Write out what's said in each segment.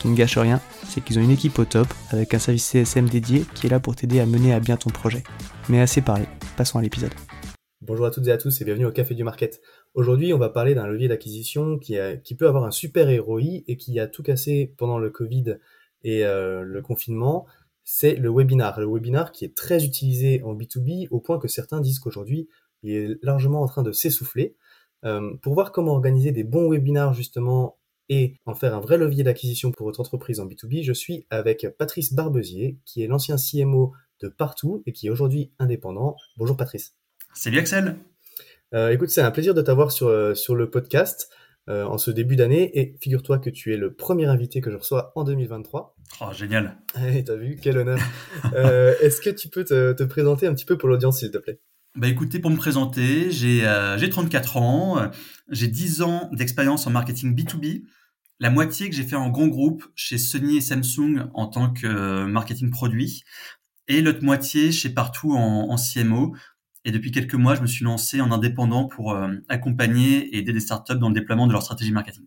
Qui ne gâche rien, c'est qu'ils ont une équipe au top avec un service CSM dédié qui est là pour t'aider à mener à bien ton projet. Mais assez parlé, passons à l'épisode. Bonjour à toutes et à tous et bienvenue au Café du Market. Aujourd'hui, on va parler d'un levier d'acquisition qui, peut avoir un super ROI et qui a tout cassé pendant le Covid et euh, le confinement c'est le webinar. Le webinar qui est très utilisé en B2B au point que certains disent qu'aujourd'hui, il est largement en train de s'essouffler. Euh, pour voir comment organiser des bons webinars justement et en faire un vrai levier d'acquisition pour votre entreprise en B2B, je suis avec Patrice Barbezier, qui est l'ancien CMO de Partout et qui est aujourd'hui indépendant. Bonjour Patrice. Salut Axel. Euh, écoute, c'est un plaisir de t'avoir sur, euh, sur le podcast. Euh, en ce début d'année. Et figure-toi que tu es le premier invité que je reçois en 2023. Oh, génial. T'as vu, quel honneur. euh, Est-ce que tu peux te, te, présenter un petit peu pour l'audience, s'il te plaît? Bah écoutez, pour me présenter, j'ai euh, 34 ans, j'ai 10 ans d'expérience en marketing B2B, la moitié que j'ai fait en grand groupe chez Sony et Samsung en tant que euh, marketing produit, et l'autre moitié chez Partout en, en CMO, et depuis quelques mois, je me suis lancé en indépendant pour euh, accompagner et aider des startups dans le déploiement de leur stratégie marketing.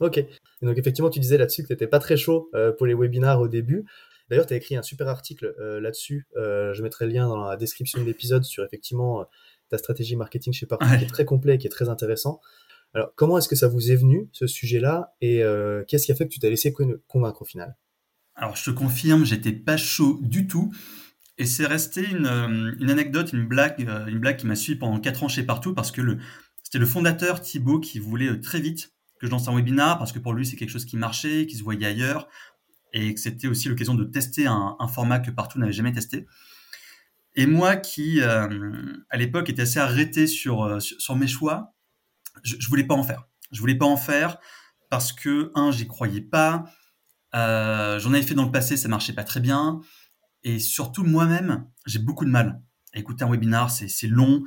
Ok. Et donc effectivement, tu disais là-dessus que tu n'étais pas très chaud euh, pour les webinars au début. D'ailleurs, tu as écrit un super article euh, là-dessus. Euh, je mettrai le lien dans la description de l'épisode sur effectivement ta stratégie marketing chez Partout, ouais. qui est très complet et qui est très intéressant. Alors, comment est-ce que ça vous est venu, ce sujet-là, et qu'est-ce qui a fait que tu t'as laissé convaincre au final? Alors, je te confirme, j'étais pas chaud du tout. Et c'est resté une, euh, anecdote, une blague, euh, une blague qui m'a suivi pendant quatre ans chez Partout parce que c'était le fondateur Thibaut qui voulait euh, très vite que je lance un webinar parce que pour lui c'est quelque chose qui marchait, qui se voyait ailleurs et que c'était aussi l'occasion de tester un, format que Partout n'avait jamais testé. Et moi qui euh, à l'époque était assez arrêté sur, sur mes choix, je, je voulais pas en faire. Je voulais pas en faire parce que un j'y croyais pas, euh, j'en avais fait dans le passé, ça marchait pas très bien. Et surtout, moi-même, j'ai beaucoup de mal à écouter un webinar. C'est long.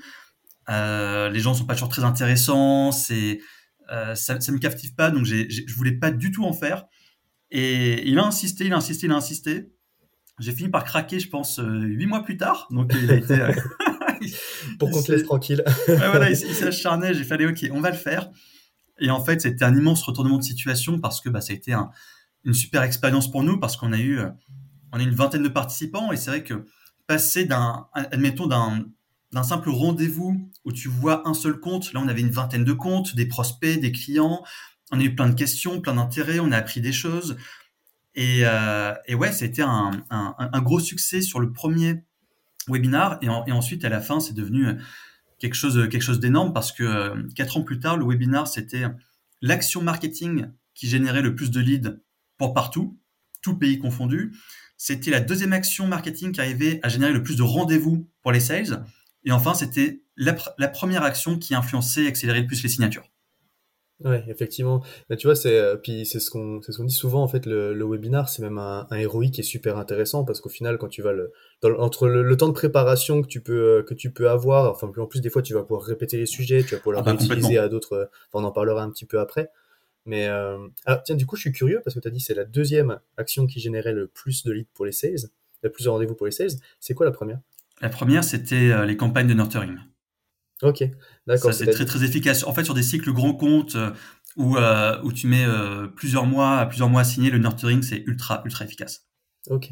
Euh, les gens sont pas toujours très intéressants. C'est euh, ça, ça me captive pas. Donc, j'ai, je voulais pas du tout en faire. Et il a insisté, il a insisté, il a insisté. J'ai fini par craquer, je pense, huit mois plus tard. Donc, il a été. euh, Pour qu'on te laisse tranquille. ouais, voilà, il, il acharné. J'ai allez, ok, on va le faire. Et en fait, c'était un immense retournement de situation parce que bah, ça a été un, une super expérience pour nous parce qu'on a eu on est une vingtaine de participants et c'est vrai que passer d'un, admettons, d'un, d'un simple rendez-vous où tu vois un seul compte, là on avait une vingtaine de comptes, des prospects, des clients, on a eu plein de questions, plein d'intérêts, on a appris des choses. Et, euh, et ouais, c'était un, un, un, gros succès sur le premier webinar et, en, et ensuite à la fin c'est devenu quelque chose, quelque chose d'énorme parce que euh, quatre ans plus tard, le webinar c'était l'action marketing qui générait le plus de leads pour partout, tout pays confondu. C'était la deuxième action marketing qui arrivait à générer le plus de rendez-vous pour les sales. Et enfin, c'était la, la, première action qui influençait et accélérait le plus les signatures. Ouais, effectivement. Là, tu vois, c'est euh, puis c'est ce qu'on c'est ce qu'on dit souvent en fait. Le, le webinar, c'est même un, un ROI qui est super intéressant parce qu'au final, quand tu vas le dans, entre le, le, temps de préparation que tu peux euh, que tu peux avoir, enfin en plus des fois, tu vas pouvoir répéter les sujets, tu vas pouvoir ah bah, utiliser à d'autres. Enfin, on en parlera un petit peu après. Mais euh... alors tiens, du coup, je suis curieux parce que tu as dit c'est la deuxième action qui générait le plus de leads pour les sales, le plus de rendez-vous pour les sales. C'est quoi la première? La première, c'était euh, les campagnes de nurturing. Ok, d'accord. Ça, c'est très très efficace. En fait, sur des cycles grands comptes euh, où, euh, où tu mets euh, plusieurs mois, plusieurs mois à signer, le nurturing, c'est ultra ultra efficace. Ok.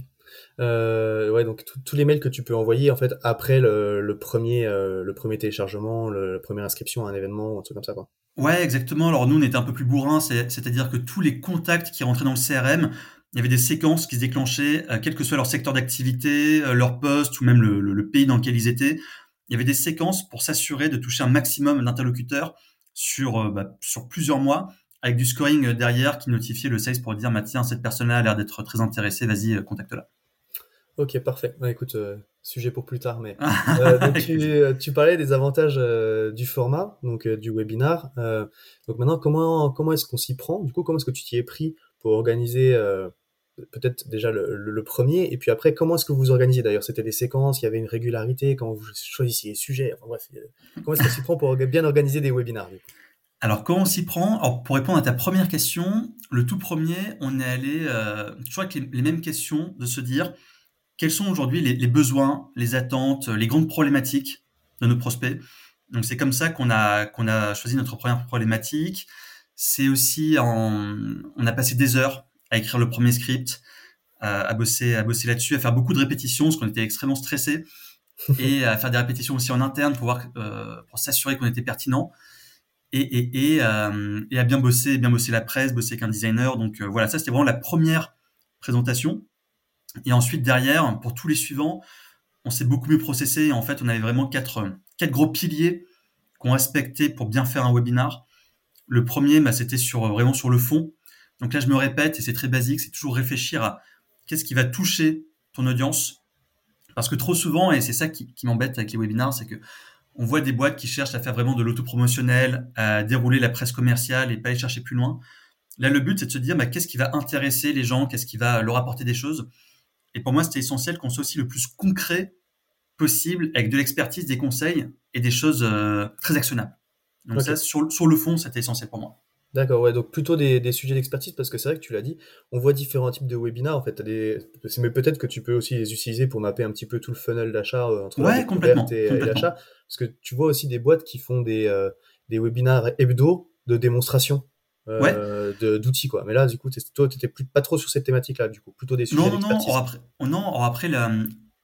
Euh, ouais, donc tous les mails que tu peux envoyer en fait après le, le premier euh, le premier téléchargement, le, la première inscription à un événement, un truc comme ça quoi. Ouais, exactement. Alors nous, on était un peu plus bourrin, c'est-à-dire que tous les contacts qui rentraient dans le CRM, il y avait des séquences qui se déclenchaient, euh, quel que soit leur secteur d'activité, leur poste ou même le, le, pays dans lequel ils étaient. Il y avait des séquences pour s'assurer de toucher un maximum d'interlocuteurs sur, euh, bah, sur plusieurs mois, avec du scoring derrière qui notifiait le sales pour dire, tiens, cette personne-là a l'air d'être très intéressée, vas-y, contacte-la. Ok, parfait. Bah, écoute, euh, sujet pour plus tard, mais euh, donc tu, tu, parlais des avantages euh, du format, donc du webinar. donc maintenant, comment comment est-ce qu'on s'y prend? Du coup, comment est-ce que tu t'y es pris pour organiser peut-être déjà le, premier, et puis après, comment est-ce que vous organisez D'ailleurs, c'était des séquences, il y avait une régularité, quand vous choisissiez les sujets, enfin comment est-ce qu'on s'y prend pour bien organiser des webinars alors, comment on s'y prend? Pour répondre à ta première question, le tout premier, on est allé euh, toujours avec les, les, mêmes questions, de se dire quels sont aujourd'hui les, les, besoins, les attentes, les grandes problématiques de nos prospects? Donc, c'est comme ça qu'on a, qu'on a choisi notre première problématique. C'est aussi, en, on a passé des heures à écrire le premier script, à, à bosser, à bosser là-dessus, à faire beaucoup de répétitions, parce qu'on était extrêmement stressés, et à faire des répétitions aussi en interne pour, voir, euh, pour s'assurer qu'on était pertinent et, et, et, euh, et, à bien bosser, bien bosser la presse, bosser avec un designer. Donc euh, voilà, ça c'était vraiment la première présentation. Et ensuite derrière, pour tous les suivants, on s'est beaucoup mieux processé. Et en fait, on avait vraiment quatre, quatre gros piliers qu'on respectait pour bien faire un webinar. Le premier, bah, c'était sur vraiment sur le fond. Donc là, je me répète, et c'est très basique, c'est toujours réfléchir à qu'est-ce qui va toucher ton audience. Parce que trop souvent, et c'est ça qui, qui m'embête avec les webinars, c'est que on voit des boîtes qui cherchent à faire vraiment de l'autopromotionnel, à dérouler la presse commerciale et pas aller chercher plus loin. Là, le but, c'est de se dire, bah, qu'est-ce qui va intéresser les gens, qu'est-ce qui va leur apporter des choses. Et pour moi, c'était essentiel qu'on soit aussi le plus concret possible, avec de l'expertise, des conseils et des choses euh, très actionnables. Donc okay. ça, sur, sur le fond, c'était essentiel pour moi. D'accord, ouais, donc plutôt des, des sujets d'expertise parce que c'est vrai que tu l'as dit, on voit différents types de webinars en fait. Des... Mais peut-être que tu peux aussi les utiliser pour mapper un petit peu tout le funnel d'achat euh, entre ouais, et, complètement. et l'achat. Parce que tu vois aussi des boîtes qui font des, euh, des webinars hebdo de démonstration euh, ouais. d'outils quoi. Mais là, du coup, toi, tu n'étais pas trop sur cette thématique-là, du coup, plutôt des sujets non, non, non, après, non, après la,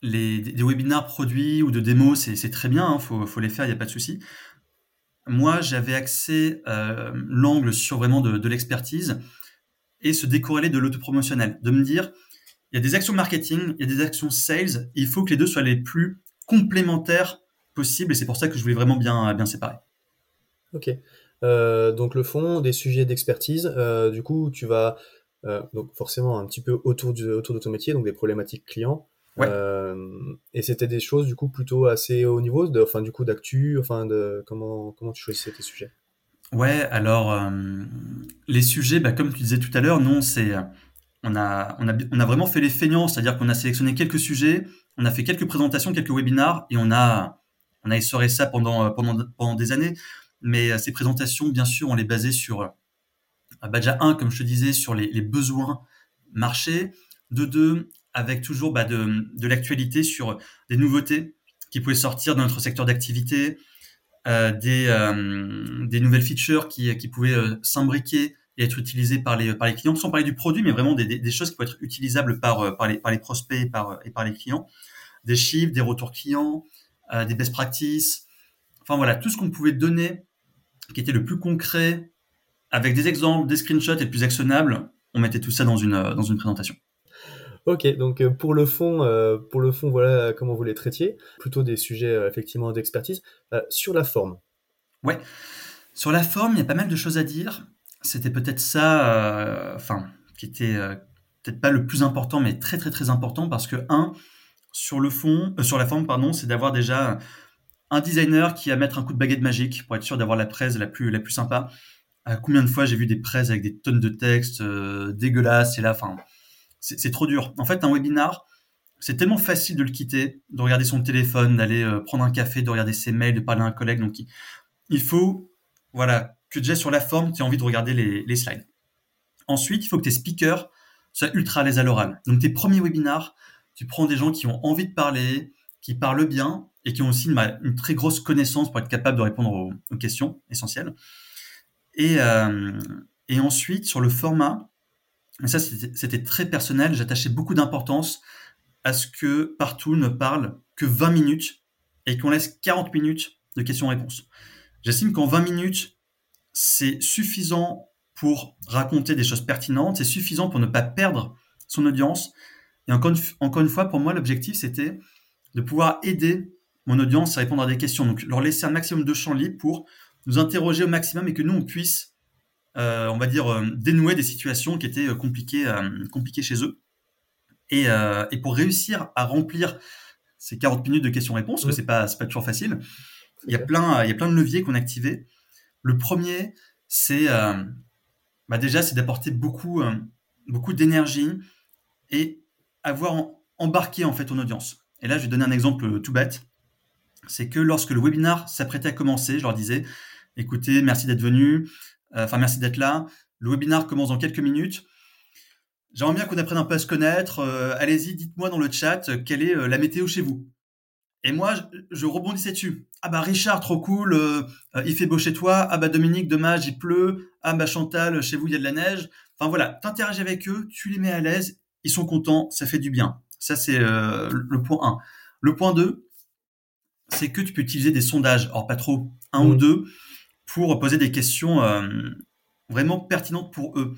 les, des webinars produits ou de démos, c'est très bien, il hein, faut, faut les faire, il n'y a pas de souci moi, j'avais accès euh, l'angle sur vraiment de, l'expertise et se décorréler de l'autopromotionnel, de me dire, il y a des actions marketing, il y a des actions sales, il faut que les deux soient les plus complémentaires possibles, et c'est pour ça que je voulais vraiment bien, bien séparer. Ok. Euh, donc le fond, des sujets d'expertise, euh, du coup, tu vas donc forcément un petit peu autour, autour de ton métier, donc des problématiques clients. Ouais. Euh, et c'était des choses du coup plutôt assez haut niveau, de, enfin du coup d'actu, enfin de comment comment tu choisissais tes sujets? Ouais, alors euh, les sujets, bah, comme tu disais tout à l'heure, non, c'est on a on a on a vraiment fait les feignants, c'est-à-dire qu'on a sélectionné quelques sujets, on a fait quelques présentations, quelques webinars et on a on a essoré ça pendant pendant pendant des années. Mais ces présentations, bien sûr, on les basait sur bah, déjà un, comme je te disais, sur les, les besoins marchés. De deux, avec toujours bah, de, de l'actualité sur des nouveautés qui pouvaient sortir dans notre secteur d'activité, euh, des, euh, des nouvelles features qui, qui pouvaient euh, s'imbriquer et être utilisées par les, par les clients, sans parler du produit, mais vraiment des, des, choses qui peuvent être utilisables par, par, les, par les prospects et par, et par les clients, des chiffres, des retours clients, euh, des best practices, enfin voilà, tout ce qu'on pouvait donner qui était le plus concret, avec des exemples, des screenshots et le plus actionnable, on mettait tout ça dans une, dans une présentation. Ok, donc euh, pour le fond, euh, pour le fond, voilà comment vous les traitiez, plutôt des sujets euh, effectivement d'expertise. Sur la forme. Ouais, sur la forme, il y a pas mal de choses à dire. C'était peut-être ça, enfin, qui était peut-être pas le plus important, mais très très très important parce que un, sur le fond, sur la forme, pardon, c'est d'avoir déjà un designer qui va mettre un coup de baguette magique pour être sûr d'avoir la presse la plus la plus sympa. combien de fois j'ai vu des presses avec des tonnes de textes dégueulasses et là, enfin c'est trop dur. En fait, un webinar, c'est tellement facile de le quitter, de regarder son téléphone, d'aller euh, prendre un café, de regarder ses mails, de parler à un collègue. Donc, il, faut, voilà, que déjà sur la forme, tu aies envie de regarder les, slides. Ensuite, il faut que tes speakers soient ultra à l'aise à l'oral. Donc, tes premiers webinars, tu prends des gens qui ont envie de parler, qui parlent bien et qui ont aussi une, très grosse connaissance pour être capable de répondre aux, questions essentielles. Euh, et ensuite, sur le format, et ça c'était très personnel, j'attachais beaucoup d'importance à ce que partout ne parle que 20 minutes et qu'on laisse 40 minutes de questions-réponses. J'estime qu'en 20 minutes, c'est suffisant pour raconter des choses pertinentes, c'est suffisant pour ne pas perdre son audience. Et encore une, fois, pour moi, l'objectif, c'était de pouvoir aider mon audience à répondre à des questions. Donc, leur laisser un maximum de champ libre pour nous interroger au maximum et que nous, on puisse, on va dire, euh, dénouer des situations qui étaient euh, compliquées, compliquées chez eux. Et, et, pour réussir à remplir ces 40 minutes de questions-réponses, parce que c'est pas, pas toujours facile, il y, a plein, il y a plein de leviers qu'on a activés. Le premier, c'est bah déjà, c'est d'apporter beaucoup, beaucoup d'énergie et avoir embarqué en fait ton audience. Et là, je vais donner un exemple tout bête. C'est que lorsque le webinar s'apprêtait à commencer, je leur disais, écoutez, merci d'être venu, euh, enfin merci d'être là. Le webinar commence dans quelques minutes. J'aimerais bien qu'on apprenne un peu à se connaître. Euh, allez-y, dites-moi dans le chat euh, quelle est la météo chez vous? Et moi, je, rebondissais dessus. Ah bah Richard, trop cool, il fait beau chez toi. Ah bah Dominique, dommage, il pleut. Ah bah Chantal, chez vous, il y a de la neige. Enfin voilà, t'interagis avec eux, tu les mets à l'aise, ils sont contents, ça fait du bien. Ça, c'est le point 1. Le point 2, c'est que tu peux utiliser des sondages, alors pas trop, un ou mm. deux, pour poser des questions vraiment pertinentes pour eux.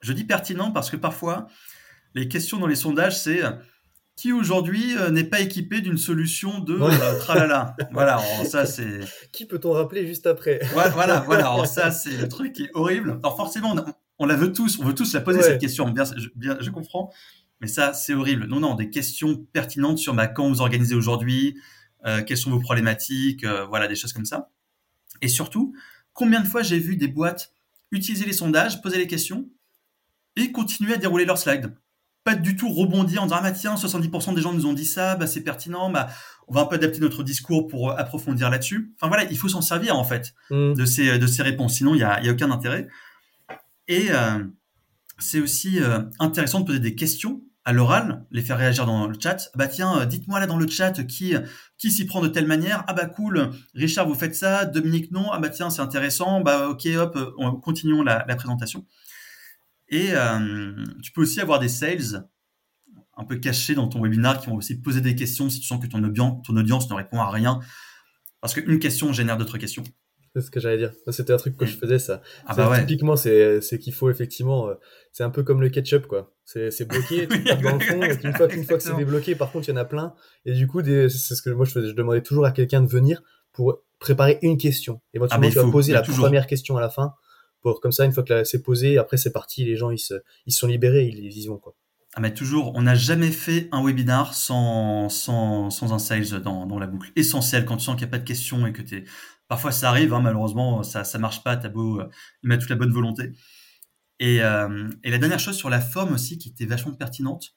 Je dis pertinent parce que parfois, les questions dans les sondages, c'est qui aujourd'hui euh, n'est pas équipé d'une solution de euh, tralala. voilà, ça c'est. Qui peut-on rappeler juste après? Voilà, voilà. ça c'est le truc qui est horrible. Alors forcément, on, la veut tous, on veut tous la poser cette question. Bien, je, bien, je comprends, mais ça c'est horrible. Non, non, des questions pertinentes sur bah, quand vous organisez aujourd'hui, euh, quelles sont vos problématiques, voilà, des choses comme ça. Et surtout, combien de fois j'ai vu des boîtes utiliser les sondages, poser les questions et continuer à dérouler leurs slides. Pas du tout rebondir en disant ah bah tiens 70% des gens nous ont dit ça bah c'est pertinent bah on va un peu adapter notre discours pour euh, approfondir là-dessus. Enfin voilà il faut s'en servir en fait mm. de ces de ces réponses. Sinon il y a, y a aucun intérêt. Et euh, c'est aussi euh, intéressant de poser des questions à l'oral les faire réagir dans le chat. Bah tiens dites-moi là dans le chat qui qui s'y prend de telle manière. Ah bah cool Richard vous faites ça. Dominique non. Ah bah tiens c'est intéressant. Bah ok hop on, continuons la, présentation. Et euh, tu peux aussi avoir des sales un peu cachés dans ton webinar qui vont aussi poser des questions si tu sens que ton audience ne répond à rien. Parce qu'une question génère d'autres questions. C'est ce que j'allais dire. C'était un truc que je faisais, ça. Ah bah Typiquement, c'est qu'il faut effectivement. Euh, c'est un peu comme le ketchup, quoi. C'est bloqué, tu tapes dans le fond. une fois, une fois que c'est débloqué, par contre, il y en a plein. Et du coup, c'est ce que moi je faisais. Je demandais toujours à quelqu'un de venir pour préparer une question. Et moi, tu vas poser la première question à la fin comme ça, une fois que c'est posé, après c'est parti, les gens ils se, ils sont libérés, ils, y vont quoi. Ah mais toujours, on n'a jamais fait un webinar sans, sans, sans un sales dans, dans, la boucle. Essentiel quand tu sens qu'il n'y a pas de questions et que tu Parfois ça arrive, hein, malheureusement ça ça marche pas, t'as beau euh, mettre toute la bonne volonté. Et, euh, et la dernière chose sur la forme aussi qui était vachement pertinente,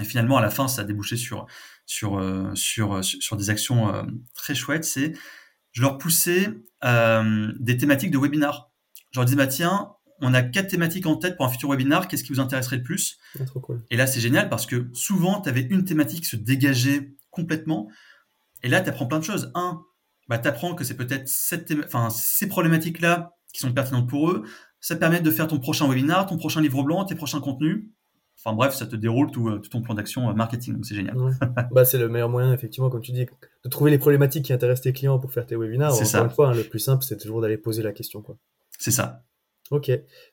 et finalement à la fin ça a débouché sur, sur, euh, sur, sur, des actions très chouettes, c'est je leur poussais des thématiques de webinar je leur dis, bah tiens, on a quatre thématiques en tête pour un futur webinar, qu'est-ce qui vous intéresserait le plus? Ah, trop cool. Et là, c'est génial parce que souvent, tu avais une thématique se dégager complètement. Et là, tu apprends plein de choses. Un, bah, tu apprends que c'est peut-être enfin, ces problématiques-là qui sont pertinentes pour eux. Ça te permet de faire ton prochain webinar, ton prochain livre blanc, tes prochains contenus. Enfin bref, ça te déroule tout, euh, ton plan d'action euh, marketing, donc c'est génial. bah, c'est le meilleur moyen, effectivement, comme tu dis, de trouver les problématiques qui intéressent tes clients pour faire tes webinars. C'est ça. une fois, hein, le plus simple, c'est toujours d'aller poser la question. Quoi. C'est ça. Ok,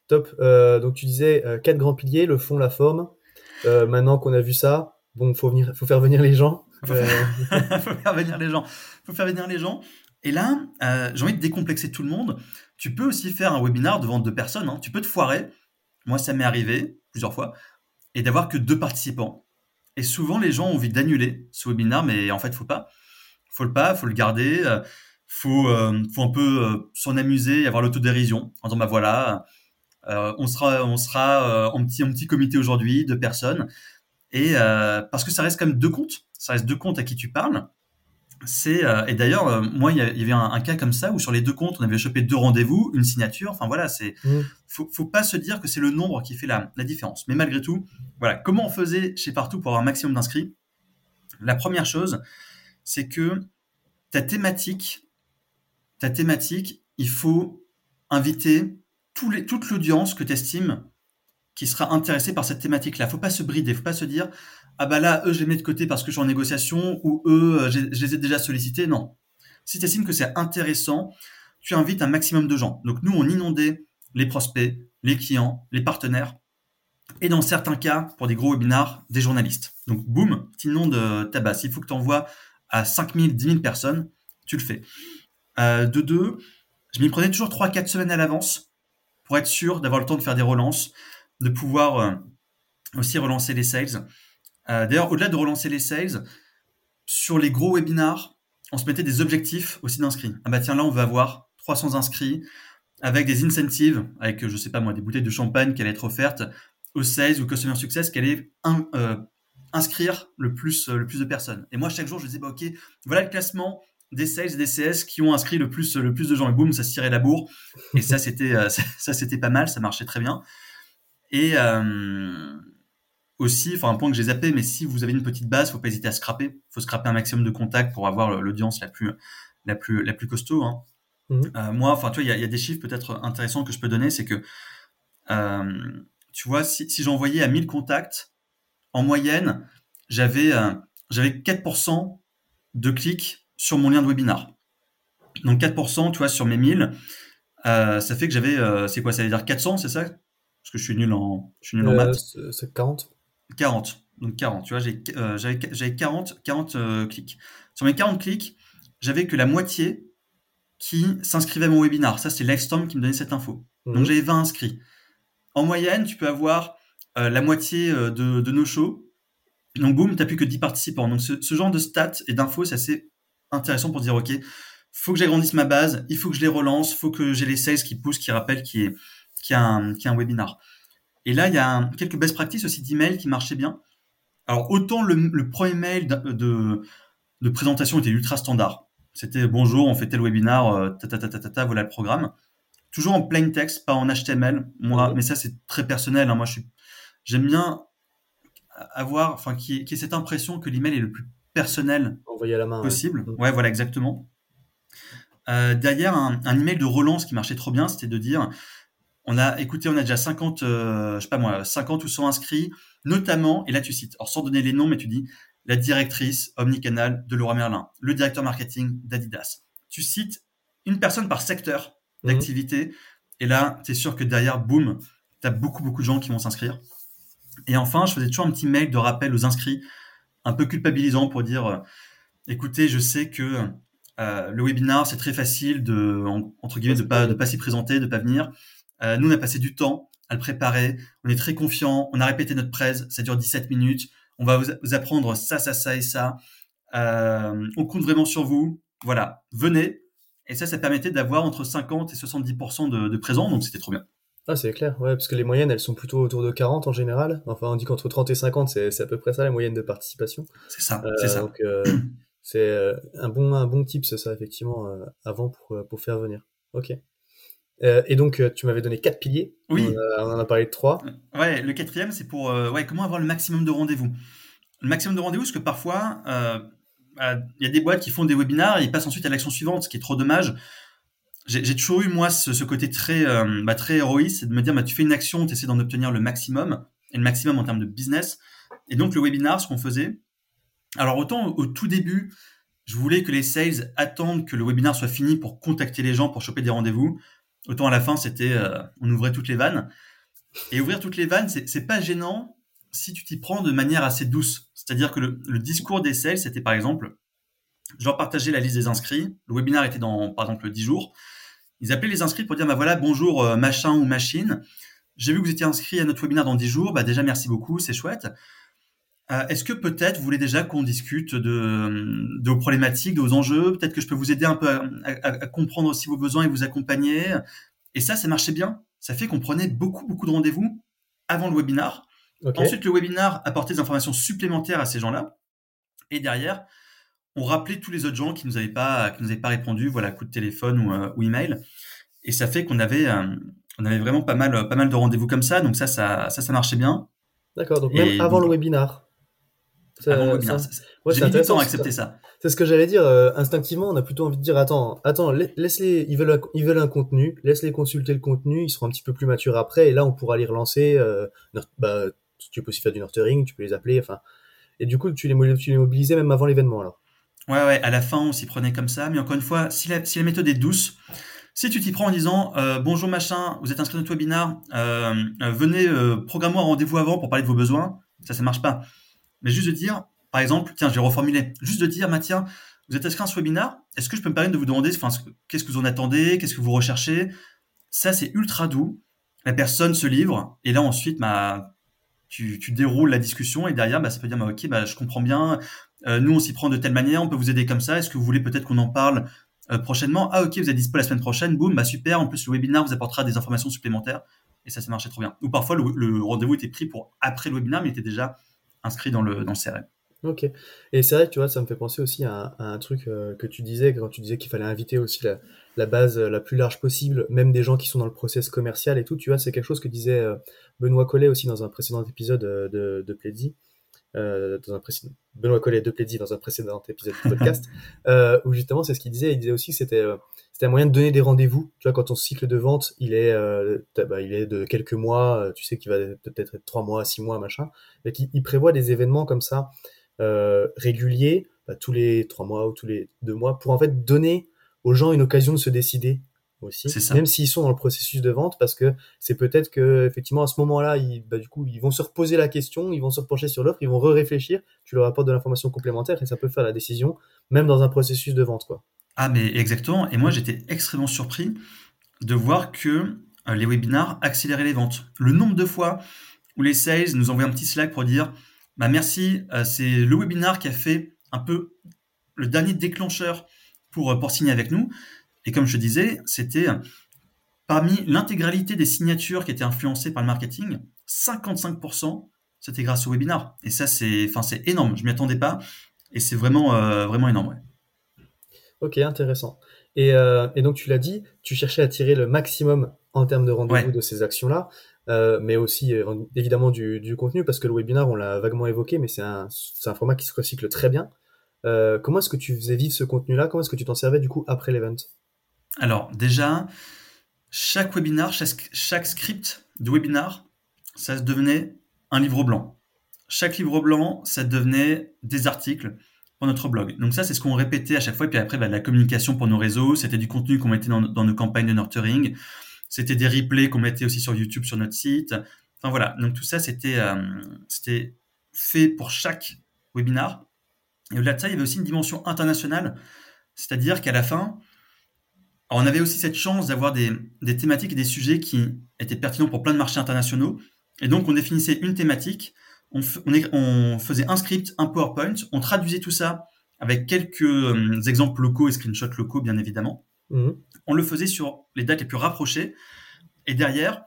top. Euh, donc tu disais euh, quatre grands piliers, le fond, la forme. Euh, maintenant qu'on a vu ça, bon, faut venir, faut faire venir les gens. Faut faire... faut faire venir les gens. Faut faire venir les gens. Et là, j'ai envie de décomplexer tout le monde. Tu peux aussi faire un webinar devant deux personnes. Hein. Tu peux te foirer. Moi, ça m'est arrivé plusieurs fois et d'avoir que deux participants. Et souvent, les gens ont envie d'annuler ce webinar, mais en fait, faut pas. Faut le pas, faut le garder faut, euh, faut un peu euh, s'en amuser et avoir l'autodérision en disant bah voilà, euh, on sera, on sera en petit, en petit comité aujourd'hui, deux personnes, et parce que ça reste quand même deux comptes, ça reste deux comptes à qui tu parles. C'est et d'ailleurs moi il y, avait un, cas comme ça où sur les deux comptes on avait chopé deux rendez-vous, une signature. Enfin voilà, c'est mmh. faut, faut pas se dire que c'est le nombre qui fait la, la différence. Mais malgré tout, voilà comment on faisait chez partout pour avoir un maximum d'inscrits? La première chose, c'est que ta thématique, ta thématique, il faut inviter tous les, toute l'audience que tu estimes qui sera intéressée par cette thématique-là. Faut pas se brider, faut pas se dire ah bah là eux je les mets de côté parce que je suis en négociation ou eux euh, je les ai déjà sollicités. Non. Si tu estimes que c'est intéressant, tu invites un maximum de gens. Donc nous on inondait les prospects, les clients, les partenaires et dans certains cas, pour des gros webinars, des journalistes. Donc boum, tu inondes ta base. Il faut que tu envoies à 5000, 10 000 personnes, tu le fais. Euh, de deux, je m'y prenais toujours 3-4 semaines à l'avance pour être sûr d'avoir le temps de faire des relances, de pouvoir euh, aussi relancer les sales. Euh, d'ailleurs, au-delà de relancer les sales, sur les gros webinars, on se mettait des objectifs aussi d'inscrits. Ah bah tiens, là, on va avoir 300 inscrits avec des incentives, avec, je sais pas moi, des bouteilles de champagne qui allaient être offertes aux sales ou customer success qui allaient euh, inscrire le plus, le plus de personnes. Et moi, chaque jour, je disais, bah, OK, voilà le classement des sales et des CS qui ont inscrit le plus, le plus de gens. Et boum, ça se tirait la bourre. Et ça, c'était, ça, c'était pas mal, ça marchait très bien. Et euh, aussi, enfin un point que j'ai zappé, mais si vous avez une petite base, faut pas hésiter à scraper. Il faut scraper un maximum de contacts pour avoir l'audience la plus, la plus, la plus costaud. Hein. Mmh. Euh, moi, enfin, tu vois, il y, a des chiffres peut-être intéressants que je peux donner, c'est que, euh, tu vois, si, si j'envoyais à 1000 contacts, en moyenne, j'avais j'avais 4% de clics sur mon lien de webinar. Donc 4%, tu vois, sur mes 1000, ça fait que j'avais, c'est quoi, ça veut dire 400, c'est ça? Parce que je suis nul en, je suis nul en euh, maths. C'est 40 40. Donc 40. Tu vois, euh, j'avais 40, 40 euh, clics. Sur mes 40 clics, j'avais que la moitié qui s'inscrivait à mon webinar. Ça, c'est Livestorm qui me donnait cette info. Donc mhm. j'avais 20 inscrits. En moyenne, tu peux avoir la moitié de, nos shows. Donc boum, tu n'as plus que 10 participants. Donc ce, genre de stats et d'infos, c'est assez intéressant pour dire, OK, faut que j'agrandisse ma base, il faut que je les relance, il faut que j'ai les sales qui poussent, qui rappellent, qui qui a un, qui un webinar. Et là, il y a quelques best practices aussi d'email qui marchaient bien. Alors, autant le, premier mail de, de, présentation était ultra standard. C'était bonjour, on fait tel webinar, euh, ta, ta, ta, ta, voilà le programme. Toujours en plain text, pas en HTML. Moi, mais ça, c'est très personnel. Hein. Moi, je suis, j'aime bien avoir, enfin, qui est cette impression que l'email est le plus personnel à la main, possible. Mm. Ouais, voilà, exactement. Euh, derrière, un, un, email de relance qui marchait trop bien, c'était de dire on a écouté, on a déjà 50, euh, je sais pas moi, 50 ou 100 inscrits, notamment, et là tu cites, alors sans donner les noms, mais tu dis la directrice omnicanal de Laura Merlin, le directeur marketing d'Adidas. Tu cites une personne par secteur mhm. d'activité, et là, tu es sûr que derrière, boum, tu as beaucoup, beaucoup de gens qui vont s'inscrire. Et enfin, je faisais toujours un petit mail de rappel aux inscrits, un peu culpabilisant pour dire, euh, écoutez, je sais que euh, le webinar, c'est très facile de, entre guillemets, de pas, de pas s'y présenter, de pas venir. Euh, nous, on a passé du temps à le préparer. On est très confiant. On a répété notre presse. Ça dure 17 minutes. On va vous, apprendre ça, ça, ça et ça. Euh, on compte vraiment sur vous. Voilà, venez. Et ça, ça permettait d'avoir entre 50 et 70% de, de présents. Donc, c'était trop bien. Ah, c'est clair, ouais, parce que les moyennes, elles sont plutôt autour de 40 en général. Enfin, on dit qu'entre 30 et 50, c'est à peu près ça la moyenne de participation. C'est ça, c'est ça. Euh, donc, c'est un bon, un bon tip, ça, effectivement, avant pour, pour faire venir. Ok. Euh, et donc, euh, tu m'avais donné quatre piliers. Oui. On, en a parlé de trois. Ouais, le quatrième, c'est pour euh, ouais, comment avoir le maximum de rendez-vous. Le maximum de rendez-vous, parce que parfois, il y a des boîtes qui font des webinars et ils passent ensuite à l'action suivante, ce qui est trop dommage. J'ai toujours eu, moi, ce, côté très, bah, très héroïste, c'est de me dire, bah, tu fais une action, tu essaies d'en obtenir le maximum, et le maximum en termes de business. Et donc, le webinar, ce qu'on faisait, alors autant au tout début, je voulais que les sales attendent que le webinar soit fini pour contacter les gens, pour choper des rendez-vous. Autant à la fin, c'était euh, on ouvrait toutes les vannes. Et ouvrir toutes les vannes, c'est pas gênant si tu t'y prends de manière assez douce. C'est-à-dire que le, discours des sales, c'était par exemple, je leur partageais la liste des inscrits. Le webinaire était dans, par exemple, 10 jours. Ils appelaient les inscrits pour dire, bah voilà, bonjour euh, machin ou machine. J'ai vu que vous étiez inscrit à notre webinaire dans 10 jours. Bah déjà, merci beaucoup, c'est chouette. Euh, est-ce que peut-être vous voulez déjà qu'on discute de, de, vos problématiques, de vos enjeux? Peut-être que je peux vous aider un peu à, comprendre aussi vos besoins et vous accompagner. Et ça, ça marchait bien. Ça fait qu'on prenait beaucoup, beaucoup de rendez-vous avant le webinar. Ensuite, le webinar apportait des informations supplémentaires à ces gens-là. Et derrière, on rappelait tous les autres gens qui nous avaient pas, qui nous avaient pas répondu, voilà, coup de téléphone ou, euh, ou email. Et ça fait qu'on avait, euh, on avait vraiment pas mal, pas mal de rendez-vous comme ça. Donc ça, ça, ça, ça marchait bien. D'accord. Donc même avant le webinar. Avant webinaire. J'ai mis du temps à accepter ça. C'est ce que j'allais dire. Euh, instinctivement, on a plutôt envie de dire attends, attends, laisse-les. Ils veulent, ils veulent un contenu. Laisse-les consulter le contenu. Ils seront un petit peu plus matures après. Et là, on pourra les relancer. Euh, bah, tu peux aussi faire du nurturing. Tu peux les appeler. Enfin, et du coup, tu les, tu les mobilisais même avant l'événement alors. Ouais, ouais. À la fin, on s'y prenait comme ça. Mais encore une fois, si la, si la méthode est douce, si tu t'y prends en disant euh, bonjour machin, vous êtes inscrit à notre webinar, euh venez euh, programmer un rendez-vous avant pour parler de vos besoins, ça ça marche pas. Mais juste de dire, par exemple, tiens, je vais reformuler, juste de dire, tiens, vous êtes inscrit à ce webinar, est-ce que je peux me permettre de vous demander, qu'est-ce que vous en attendez, qu'est-ce que vous recherchez? Ça c'est ultra doux. La personne se livre et là ensuite, bah, tu, tu déroules la discussion et derrière, bah, ça peut dire, bah, ok, bah, je comprends bien. nous, on s'y prend de telle manière, on peut vous aider comme ça. Est-ce que vous voulez peut-être qu'on en parle euh, prochainement? Ah ok, vous êtes dispo la semaine prochaine, boum, bah super. En plus, le webinaire vous apportera des informations supplémentaires et ça, ça marchait trop bien. Ou parfois, le, rendez-vous était pris pour après le webinaire, mais il était déjà inscrit dans le, CRM. Ok. Et c'est vrai tu vois, ça me fait penser aussi à, un truc euh, que tu disais quand tu disais qu'il fallait inviter aussi la, la, base la plus large possible, même des gens qui sont dans le process commercial et tout. Tu vois, c'est quelque chose que disait euh, Benoît Collet aussi dans un précédent épisode de, de Plaidy. Euh, dans un précédent, Benoît Collet de Plaidy dans un précédent épisode du podcast, euh, où justement c'est ce qu'il disait. Il disait aussi que c'était euh, c'était un moyen de donner des rendez-vous. Tu vois, quand ton cycle de vente il est bah, il est de quelques mois, tu sais qu'il va peut-être être trois mois, six mois, machin, qu'il il prévoit des événements comme ça réguliers, bah, tous les trois mois ou tous les deux mois, pour en fait donner aux gens une occasion de se décider aussi, même s'ils sont dans le processus de vente, parce que c'est peut-être que effectivement à ce moment-là, ils, bah, du coup, ils vont se reposer la question, ils vont se repencher sur l'offre, ils vont re-réfléchir. Tu leur apportes de l'information complémentaire et ça peut faire la décision, même dans un processus de vente, quoi. Ah mais exactement. Et moi j'étais extrêmement surpris de voir que euh, les webinars accéléraient les ventes. Le nombre de fois où les sales nous envoient un petit Slack pour dire bah merci, euh, c'est le webinar qui a fait un peu le dernier déclencheur pour, euh, pour signer avec nous. Et comme je disais, c'était parmi l'intégralité des signatures qui étaient influencées par le marketing, 55% c'était grâce au webinar. Et ça, c'est, enfin, énorme. Je m'y attendais pas, et c'est vraiment, euh, vraiment énorme. Ok, intéressant. Euh, et, donc tu l'as dit, tu cherchais à tirer le maximum en termes de rendez-vous de ces actions-là, euh, mais aussi évidemment du, contenu, parce que le webinar, on l'a vaguement évoqué, mais c'est un, un, format qui se recycle très bien. comment est-ce que tu faisais vivre ce contenu-là? Comment est-ce que tu t'en servais du coup après l'event? Alors déjà, chaque webinar, chaque, script de webinar, ça devenait un livre blanc. Chaque livre blanc, ça devenait des articles pour notre blog. Donc ça, c'est ce qu'on répétait à chaque fois. Et puis après, bah, la communication pour nos réseaux. C'était du contenu qu'on mettait dans, nos campagnes de nurturing. C'était des replays qu'on mettait aussi sur YouTube, sur notre site. Enfin voilà. Donc tout ça, c'était euh, fait pour chaque webinar. Et au-delà de ça, il y avait aussi une dimension internationale. C'est-à-dire qu'à la fin, on avait aussi cette chance d'avoir des, thématiques et des sujets qui étaient pertinents pour plein de marchés internationaux. Et donc, on définissait une thématique, on, faisait un script, un PowerPoint, on traduisait tout ça avec quelques euh, exemples locaux et screenshots locaux, bien évidemment. Mmh. On le faisait sur les dates les plus rapprochées. Et derrière,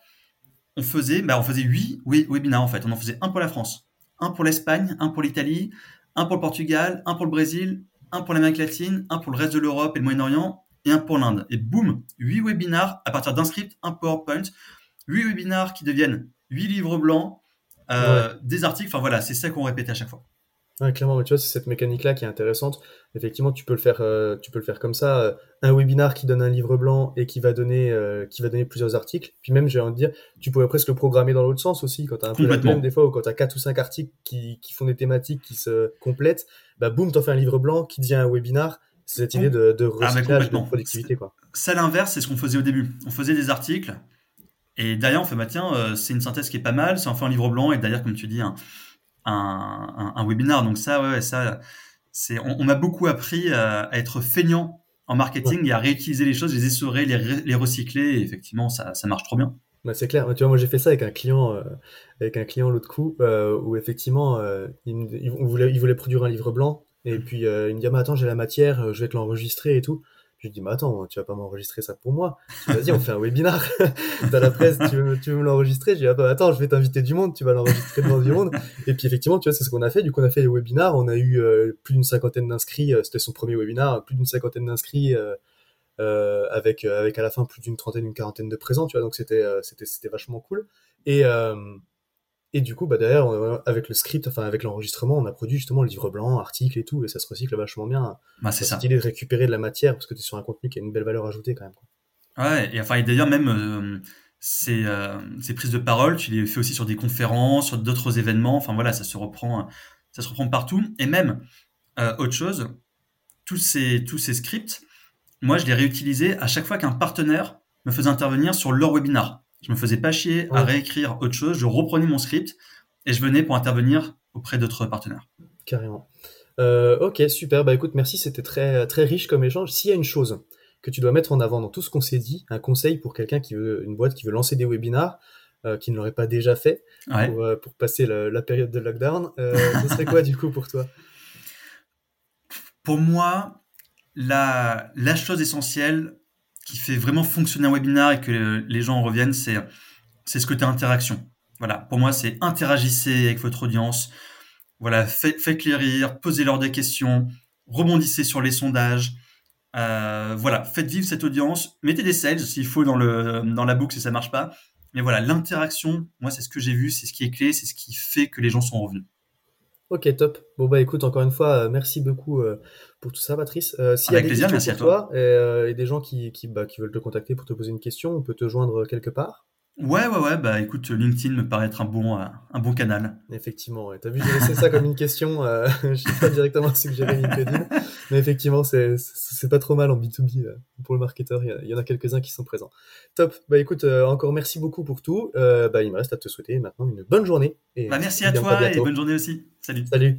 on faisait, bah, on faisait huit webinars, en fait. On en faisait un pour la France, un pour l'Espagne, un pour l'Italie, un pour le Portugal, un pour le Brésil, un pour l'Amérique latine, un pour le reste de l'Europe et le Moyen-Orient, et un pour l'Inde. Et boum, 8 webinars à partir d'un script, un PowerPoint, 8 webinars qui deviennent 8 livres blancs, euh, des articles, enfin voilà, c'est ça qu'on répétait à chaque fois. Ouais, clairement, mais tu vois, c'est cette mécanique-là qui est intéressante. Effectivement, tu peux le faire, euh, tu peux le faire comme ça. Euh, un webinar qui donne un livre blanc et qui va donner, qui va donner plusieurs articles. Puis même, j'ai envie de dire, tu pourrais presque le programmer dans l'autre sens aussi. Quand tu as un peu la des fois, ou quand tu as 4 ou 5 articles qui, qui, font des thématiques qui se complètent, bah boum, t'en fais un livre blanc qui devient un webinar cette idée de, de ah, recyclage, de productivité. Quoi. Ça, l'inverse, c'est ce qu'on faisait au début. On faisait des articles, et derrière, on fait, bah, tiens, euh, c'est une synthèse qui est pas mal, c'est en fait un livre blanc, et derrière, comme tu dis, un, un. Donc ça, ouais, ça, c'est, on, m'a beaucoup appris à, être feignant en marketing et à réutiliser les choses, les essorer, les, les recycler, et effectivement, ça, ça marche trop bien. Bah, c'est clair. Tu vois, moi j'ai fait ça avec un client, euh, avec un client l'autre coup, euh, où effectivement, il, il, voulait, il voulait produire un livre blanc et puis euh, il me dit, ah, attends, j'ai la matière, euh, je vais te l'enregistrer et tout. Je lui dis, mais attends, tu vas pas m'enregistrer ça pour moi. Vas-y, on fait un webinar. Dans la presse, tu veux, tu veux me l'enregistrer? Je dis, ah, attends, je vais t'inviter du monde, tu vas l'enregistrer devant du monde. Et puis effectivement, tu vois, c'est ce qu'on a fait. Du coup, on a fait les webinars. On a eu euh, plus d'une cinquantaine d'inscrits. C'était son premier webinar, plus d'une cinquantaine d'inscrits. Avec avec à la fin plus d'une trentaine, une quarantaine de présents, tu vois. Donc c'était c'était c'était vachement cool. Et Et du coup, bah derrière, avec le script, enfin avec l'enregistrement, on a produit justement le livre blanc, article et tout, et ça se recycle vachement bien. Bah, c'est ça. Cette idée de récupérer de la matière, parce que tu es sur un contenu qui a une belle valeur ajoutée quand même. Quoi. Ouais, et enfin, et d'ailleurs, même euh, ces, euh, ces, prises de parole, tu les fais aussi sur des conférences, sur d'autres événements, enfin voilà, ça se reprend, ça se reprend partout. Et même, euh, autre chose, tous ces, tous ces scripts, moi, je les réutilisais à chaque fois qu'un partenaire me faisait intervenir sur leur webinar. Je me faisais pas chier à réécrire autre chose. Je reprenais mon script et je venais pour intervenir auprès d'autres partenaires. Carrément. Euh, ok, super. Bah écoute, merci. C'était très très riche comme échange. S'il y a une chose que tu dois mettre en avant dans tout ce qu'on s'est dit, un conseil pour quelqu'un qui veut une boîte qui veut lancer des webinars, euh, qui ne l'aurait pas déjà fait pour, euh, pour, passer la, période de lockdown, ce serait quoi du coup pour toi? Pour moi, la, la chose essentielle, qui fait vraiment fonctionner un webinar et que les gens reviennent, c'est c'est ce côté interaction. Voilà, pour moi, c'est interagissez avec votre audience. Voilà, faites-les rire, posez-leur des questions, rebondissez sur les sondages. Euh, voilà, faites vivre cette audience. Mettez des sales s'il faut dans, le, dans la boucle si ça marche pas. Mais voilà, l'interaction, moi, c'est ce que j'ai vu, c'est ce qui est clé, c'est ce qui fait que les gens sont revenus. Ok, top. Bon, bah écoute, encore une fois, euh, merci beaucoup euh, pour tout ça, Patrice. Euh, S'il y a des plaisir, questions pour toi, euh, et, des gens qui, qui, bah, qui veulent te contacter pour te poser une question, on peut te joindre quelque part Ouais, ouais, ouais, bah écoute, LinkedIn me paraît être un bon, euh, un bon canal. Effectivement, ouais. t'as vu, j'ai laissé ça comme une question, euh, je sais pas directement suggéré LinkedIn, mais effectivement, c'est, c'est pas trop mal en B2B euh, pour le marketeur, il y, en a quelques-uns qui sont présents. Top, bah écoute, euh, encore merci beaucoup pour tout, bah il me reste à te souhaiter maintenant une bonne journée. Et bah merci à toi et bonne journée aussi, salut. Salut.